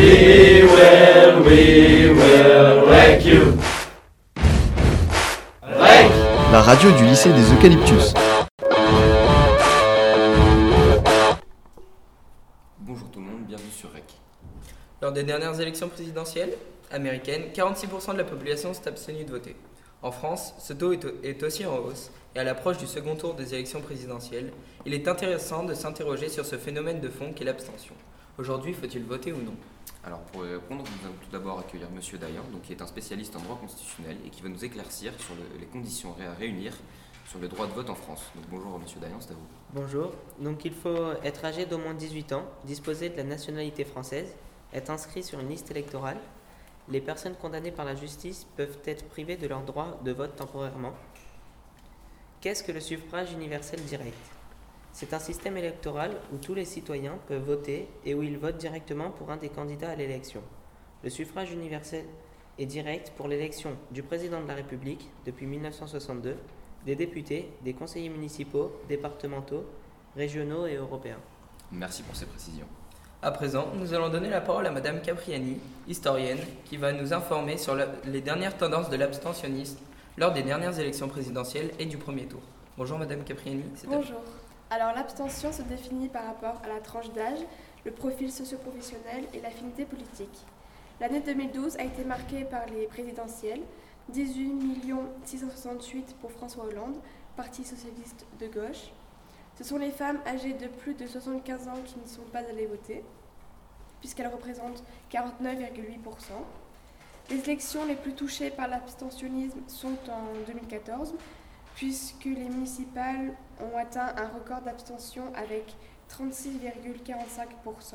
We will, we will wreck you. Wreck. La radio du lycée des Eucalyptus. Bonjour tout le monde, bienvenue sur REC. Lors des dernières élections présidentielles américaines, 46% de la population s'est abstenue de voter. En France, ce taux est, est aussi en hausse, et à l'approche du second tour des élections présidentielles, il est intéressant de s'interroger sur ce phénomène de fond qu'est l'abstention. Aujourd'hui, faut-il voter ou non? Alors pour y répondre, nous allons tout d'abord accueillir Monsieur Dayan, donc, qui est un spécialiste en droit constitutionnel et qui va nous éclaircir sur le- les conditions à réunir sur le droit de vote en France. Donc bonjour Monsieur Dayan, c'est à vous. Bonjour. Donc il faut être âgé d'au moins 18 ans, disposer de la nationalité française, être inscrit sur une liste électorale. Les personnes condamnées par la justice peuvent être privées de leur droit de vote temporairement. Qu'est-ce que le suffrage universel direct? C'est un système électoral où tous les citoyens peuvent voter et où ils votent directement pour un des candidats à l'élection. Le suffrage universel est direct pour l'élection du président de la République depuis 1962, des députés, des conseillers municipaux, départementaux, régionaux et européens. Merci pour ces précisions. À présent, nous allons donner la parole à Madame Capriani, historienne, qui va nous informer sur la- les dernières tendances de l'abstentionnisme lors des dernières élections présidentielles et du premier tour. Bonjour Madame Capriani. Bonjour. Alors l'abstention se définit par rapport à la tranche d'âge, le profil socio-professionnel et l'affinité politique. L'année 2012 a été marquée par les présidentielles, 18 668 pour François Hollande, Parti socialiste de gauche. Ce sont les femmes âgées de plus de 75 ans qui ne sont pas allées voter, puisqu'elles représentent 49,8%. Les élections les plus touchées par l'abstentionnisme sont en 2014, puisque les municipales ont atteint un record d'abstention avec 36,45%.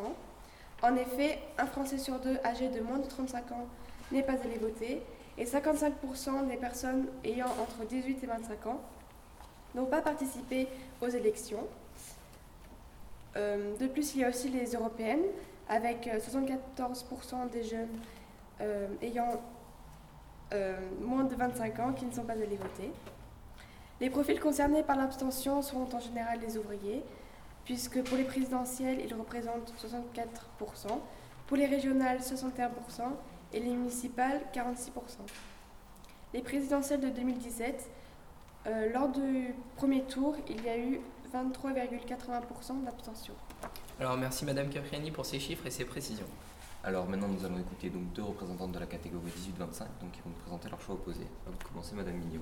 En effet, un Français sur deux âgé de moins de 35 ans n'est pas allé voter et 55% des personnes ayant entre 18 et 25 ans n'ont pas participé aux élections. Euh, de plus, il y a aussi les européennes, avec euh, 74% des jeunes euh, ayant euh, moins de 25 ans qui ne sont pas allés voter. Les profils concernés par l'abstention sont en général les ouvriers, puisque pour les présidentielles, ils représentent 64%, pour les régionales, 61%, et les municipales, 46%. Les présidentielles de 2017, euh, lors du premier tour, il y a eu 23,80% d'abstention. Alors merci Madame Capriani pour ces chiffres et ces précisions. Alors maintenant nous allons écouter donc deux représentantes de la catégorie 18-25 donc qui vont nous présenter leur choix opposé. À vous de commencer Madame Mignot.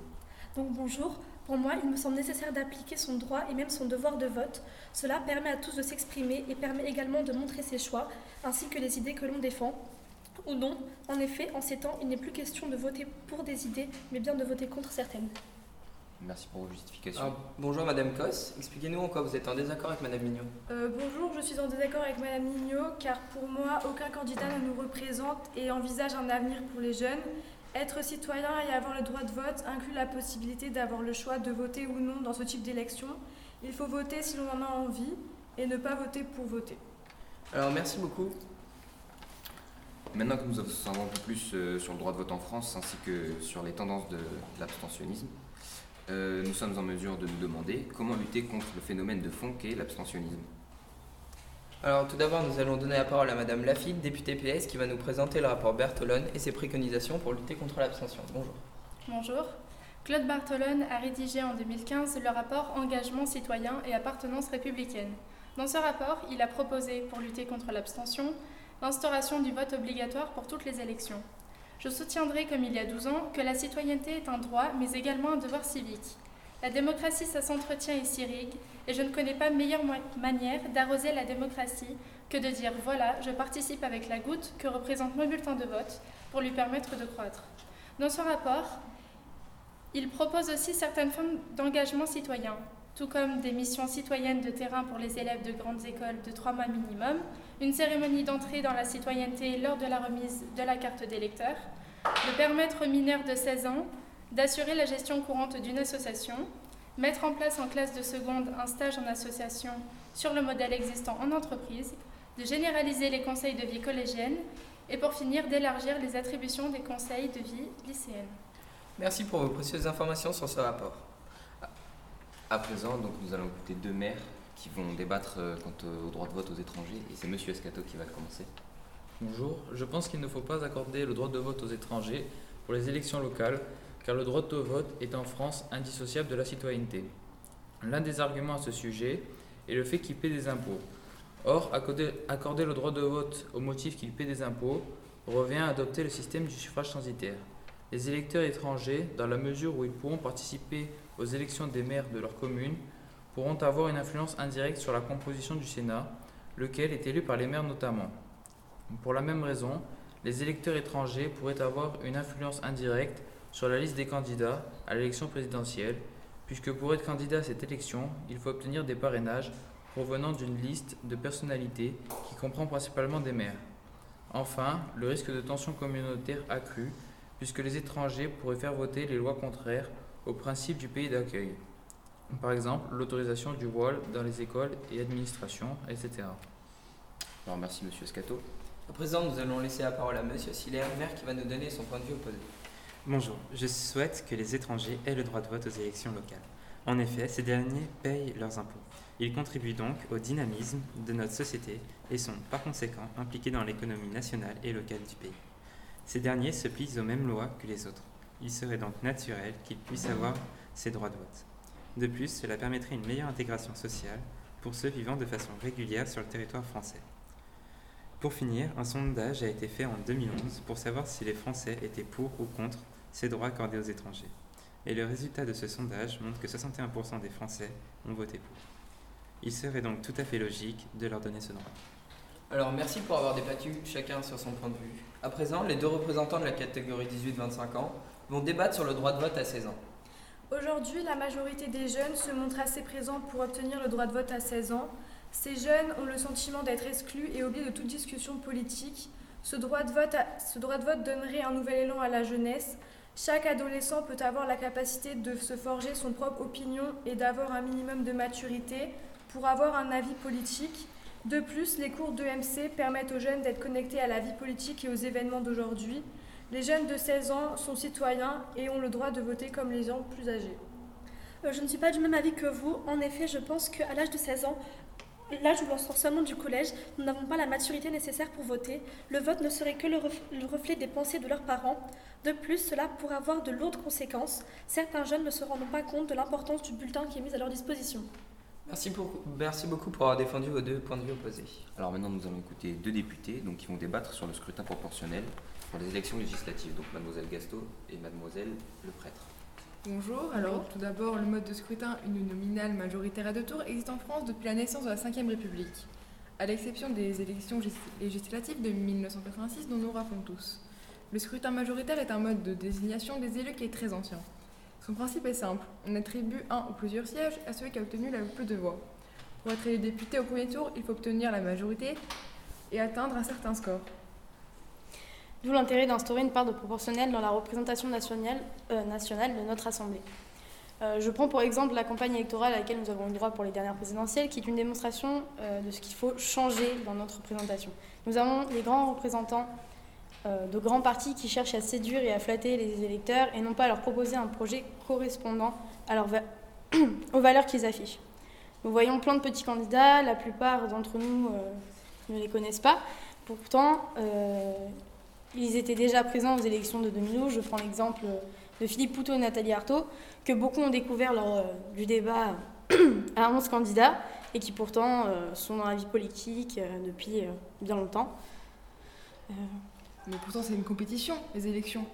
Donc bonjour, pour moi il me semble nécessaire d'appliquer son droit et même son devoir de vote. Cela permet à tous de s'exprimer et permet également de montrer ses choix ainsi que les idées que l'on défend. Ou non, en effet, en ces temps, il n'est plus question de voter pour des idées, mais bien de voter contre certaines. Merci pour vos justifications. Alors, bonjour Madame Cos, expliquez-nous en quoi vous êtes en désaccord avec Madame Mignot. Euh, bonjour, je suis en désaccord avec Madame Mignot car pour moi, aucun candidat ne nous représente et envisage un avenir pour les jeunes. Être citoyen et avoir le droit de vote inclut la possibilité d'avoir le choix de voter ou non dans ce type d'élection. Il faut voter si l'on en a envie et ne pas voter pour voter. Alors merci beaucoup. Maintenant que nous en savons un peu plus euh, sur le droit de vote en France ainsi que sur les tendances de l'abstentionnisme, euh, nous sommes en mesure de nous demander comment lutter contre le phénomène de fond qu'est l'abstentionnisme. Alors tout d'abord, nous allons donner la parole à Madame Lafitte, députée PS, qui va nous présenter le rapport Bertolone et ses préconisations pour lutter contre l'abstention. Bonjour. Bonjour. Claude Bartolone a rédigé en 2015 le rapport Engagement citoyen et appartenance républicaine. Dans ce rapport, il a proposé, pour lutter contre l'abstention, l'instauration du vote obligatoire pour toutes les élections. Je soutiendrai, comme il y a 12 ans, que la citoyenneté est un droit, mais également un devoir civique. La démocratie, ça s'entretient et s'irrigue, et je ne connais pas meilleure manière d'arroser la démocratie que de dire voilà, je participe avec la goutte que représente mon bulletin de vote pour lui permettre de croître. Dans ce rapport, il propose aussi certaines formes d'engagement citoyen, tout comme des missions citoyennes de terrain pour les élèves de grandes écoles de trois mois minimum, une cérémonie d'entrée dans la citoyenneté lors de la remise de la carte d'électeur, de permettre aux mineurs de 16 ans d'assurer la gestion courante d'une association, mettre en place en classe de seconde un stage en association sur le modèle existant en entreprise, de généraliser les conseils de vie collégienne et pour finir d'élargir les attributions des conseils de vie lycéenne. Merci pour vos précieuses informations sur ce rapport. À présent, donc, nous allons écouter deux maires qui vont débattre euh, quant au droit de vote aux étrangers et c'est Monsieur Escato qui va commencer. Bonjour, je pense qu'il ne faut pas accorder le droit de vote aux étrangers pour les élections locales, car le droit de vote est en France indissociable de la citoyenneté. L'un des arguments à ce sujet est le fait qu'ils paient des impôts. Or, accorder, le droit de vote au motif qu'ils paient des impôts revient à adopter le système du suffrage censitaire. Les électeurs étrangers, dans la mesure où ils pourront participer aux élections des maires de leur commune, pourront avoir une influence indirecte sur la composition du Sénat, lequel est élu par les maires notamment. Pour la même raison, les électeurs étrangers pourraient avoir une influence indirecte sur la liste des candidats à l'élection présidentielle, puisque pour être candidat à cette élection, il faut obtenir des parrainages provenant d'une liste de personnalités qui comprend principalement des maires. Enfin, le risque de tension communautaire accru, puisque les étrangers pourraient faire voter les lois contraires aux principes du pays d'accueil. Par exemple, l'autorisation du voile dans les écoles et administrations, etc. Alors merci Monsieur Scato. À présent, nous allons laisser la parole à Monsieur Siller, maire, qui va nous donner son point de vue opposé. Bonjour, je souhaite que les étrangers aient le droit de vote aux élections locales. En effet, ces derniers payent leurs impôts. Ils contribuent donc au dynamisme de notre société et sont par conséquent impliqués dans l'économie nationale et locale du pays. Ces derniers se plient aux mêmes lois que les autres. Il serait donc naturel qu'ils puissent avoir ces droits de vote. De plus, cela permettrait une meilleure intégration sociale pour ceux vivant de façon régulière sur le territoire français. Pour finir, un sondage a été fait en 2011 pour savoir si les Français étaient pour ou contre ces droits accordés aux étrangers. Et le résultat de ce sondage montre que 61% des Français ont voté pour. Il serait donc tout à fait logique de leur donner ce droit. Alors merci pour avoir débattu chacun sur son point de vue. À présent, les deux représentants de la catégorie 18-25 ans vont débattre sur le droit de vote à 16 ans. Aujourd'hui, la majorité des jeunes se montrent assez présents pour obtenir le droit de vote à 16 ans. Ces jeunes ont le sentiment d'être exclus et oubliés de toute discussion politique. Ce droit, de vote ce droit de vote donnerait un nouvel élan à la jeunesse. Chaque adolescent peut avoir la capacité de se forger son propre opinion et d'avoir un minimum de maturité pour avoir un avis politique. De plus, les cours d'EMC permettent aux jeunes d'être connectés à la vie politique et aux événements d'aujourd'hui. Les jeunes de 16 ans sont citoyens et ont le droit de voter comme les gens plus âgés. Euh, je ne suis pas du même avis que vous. En effet, je pense qu'à l'âge de 16 ans, l'âge où l'on sort seulement du collège, nous n'avons pas la maturité nécessaire pour voter. Le vote ne serait que le, reflet des pensées de leurs parents. De plus, cela pourrait avoir de lourdes conséquences. Certains jeunes ne se rendent pas compte de l'importance du bulletin qui est mis à leur disposition. Merci, pour, merci beaucoup pour avoir défendu vos deux points de vue opposés. Alors maintenant, nous allons écouter deux députés donc, qui vont débattre sur le scrutin proportionnel pour les élections législatives, donc mademoiselle Gasto et mademoiselle Le Prêtre. Bonjour, alors tout d'abord, le mode de scrutin uninominal majoritaire à deux tours existe en France depuis la naissance de la Ve République, à l'exception des élections législatives de 1986 dont nous rappelons tous. Le scrutin majoritaire est un mode de désignation des élus qui est très ancien. Son principe est simple, on attribue un ou plusieurs sièges à celui qui a obtenu la plus de voix. Pour être élu député au premier tour, il faut obtenir la majorité et atteindre un certain score. D'où l'intérêt d'instaurer une part de proportionnel dans la représentation nationale, euh, de notre Assemblée. Euh, je prends pour exemple la campagne électorale à laquelle nous avons eu droit pour les dernières présidentielles, qui est une démonstration euh, de ce qu'il faut changer dans notre représentation. Nous avons les grands représentants de grands partis qui cherchent à séduire et à flatter les électeurs et non pas à leur proposer un projet correspondant à aux valeurs qu'ils affichent. Nous voyons plein de petits candidats, la plupart d'entre nous ne les connaissent pas. Pourtant, ils étaient déjà présents aux élections de 2012. Je prends l'exemple de Philippe Poutot et Nathalie Arthaud, que beaucoup ont découvert lors du débat à 11 candidats et qui pourtant sont dans la vie politique depuis bien longtemps. Mais pourtant, c'est une compétition, les élections.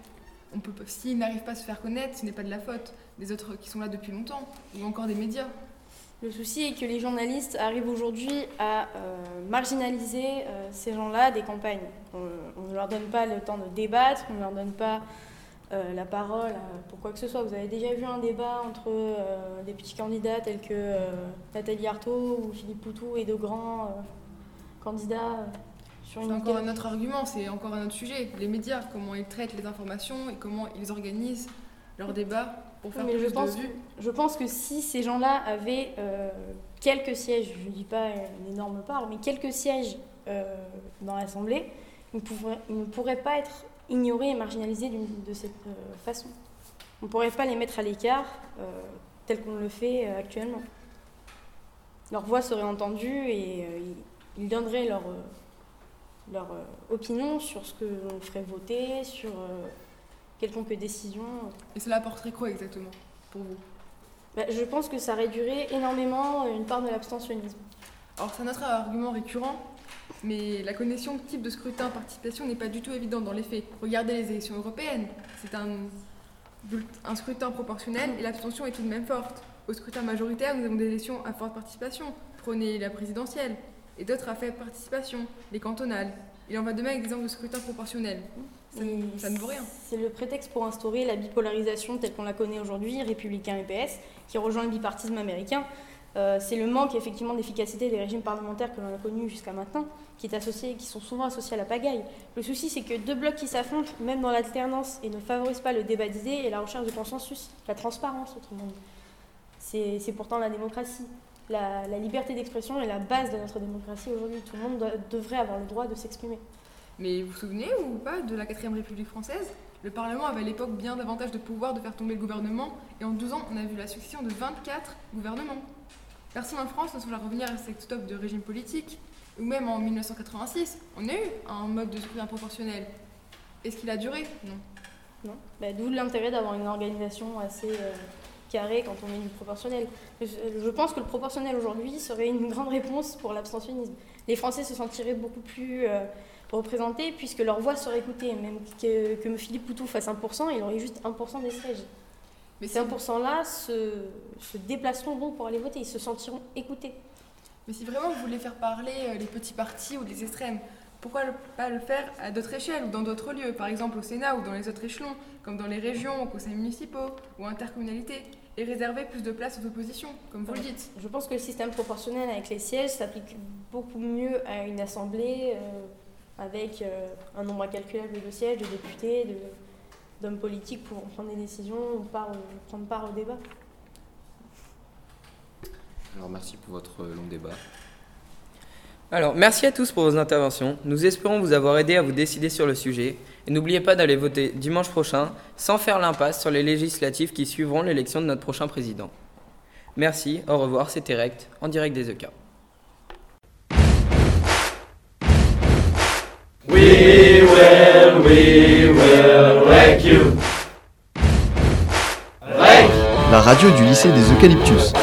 On peut, s'ils n'arrivent pas à se faire connaître, ce n'est pas de la faute des autres qui sont là depuis longtemps, ou encore des médias. Le souci est que les journalistes arrivent aujourd'hui à euh, marginaliser euh, ces gens-là des campagnes. On, ne leur donne pas le temps de débattre, on ne leur donne pas euh, la parole pour quoi que ce soit. Vous avez déjà vu un débat entre des petits candidats tels que Nathalie Arthaud ou Philippe Poutou et de grands candidats c'est encore un autre argument, c'est encore un autre sujet. Les médias, comment ils traitent les informations et comment ils organisent leurs débats pour faire plus je pense, de vues. Je pense que si ces gens-là avaient euh, quelques sièges, je ne dis pas une énorme part, mais quelques sièges euh, dans l'Assemblée, ils, ne pourraient pas être ignorés et marginalisés de cette euh, façon. On ne pourrait pas les mettre à l'écart tel qu'on le fait actuellement. Leur voix serait entendue et ils donneraient leur leur opinion sur ce que l'on ferait voter, sur quelconque décision. Et cela apporterait quoi exactement pour vous? Bah, Je pense que ça réduirait énormément une part de l'abstentionnisme. Alors c'est un autre argument récurrent, mais la connexion type de scrutin participation n'est pas du tout évidente dans les faits. Regardez les élections européennes, c'est un, un scrutin proportionnel et l'abstention est tout de même forte. Au scrutin majoritaire, nous avons des élections à forte participation. Prenez la présidentielle et d'autres à faible participation, les cantonales. Il en va de même avec des exemples de scrutin proportionnel. Ça, ne vaut rien. C'est le prétexte pour instaurer la bipolarisation telle qu'on la connaît aujourd'hui, républicain et PS, qui rejoint le bipartisme américain. Euh, c'est le manque effectivement d'efficacité des régimes parlementaires que l'on a connus jusqu'à maintenant, qui, est associé, qui sont souvent associés à la pagaille. Le souci, c'est que deux blocs qui s'affrontent, même dans l'alternance, et ne favorisent pas le débat d'idées et la recherche de consensus, la transparence, autrement dit. C'est pourtant la démocratie. La, liberté d'expression est la base de notre démocratie aujourd'hui. Tout le monde devrait avoir le droit de s'exprimer. Mais vous vous souvenez ou pas de la 4ème République française? Le Parlement avait à l'époque bien davantage de pouvoir de faire tomber le gouvernement, et en 12 ans, on a vu la succession de 24 gouvernements. Personne en France ne semble revenir à cette stop de régime politique, ou même en 1986, on a eu un mode de scrutin proportionnel. Est-ce qu'il a duré? Non. Non. Bah, D'où l'intérêt d'avoir une organisation assez euh, carrée quand on met du proportionnel. Je, pense que le proportionnel aujourd'hui serait une grande réponse pour l'abstentionnisme. Les Français se sentiraient beaucoup plus euh, représentés puisque leur voix serait écoutée. Même que, que Philippe Poutou fasse 1%, il aurait juste 1% des sièges. Mais ces 1%-là se, se, déplaceront pour aller voter, ils se sentiront écoutés. Mais si vraiment vous voulez faire parler euh, les petits partis ou les extrêmes, pourquoi pas le faire à d'autres échelles ou dans d'autres lieux, par exemple au Sénat ou dans les autres échelons, comme dans les régions, aux conseils municipaux ou intercommunalités, et réserver plus de place aux oppositions, comme vous le dites Je pense que le système proportionnel avec les sièges s'applique beaucoup mieux à une assemblée euh, avec euh, un nombre incalculable de sièges, de députés, de, d'hommes politiques pour prendre des décisions ou prendre part au débat. Alors merci pour votre long débat. Alors merci à tous pour vos interventions. Nous espérons vous avoir aidé à vous décider sur le sujet. Et n'oubliez pas d'aller voter dimanche prochain sans faire l'impasse sur les législatives qui suivront l'élection de notre prochain président. Merci, au revoir, c'était Rect, en direct des EK. We will, we will wreck you. La radio du lycée des Eucalyptus.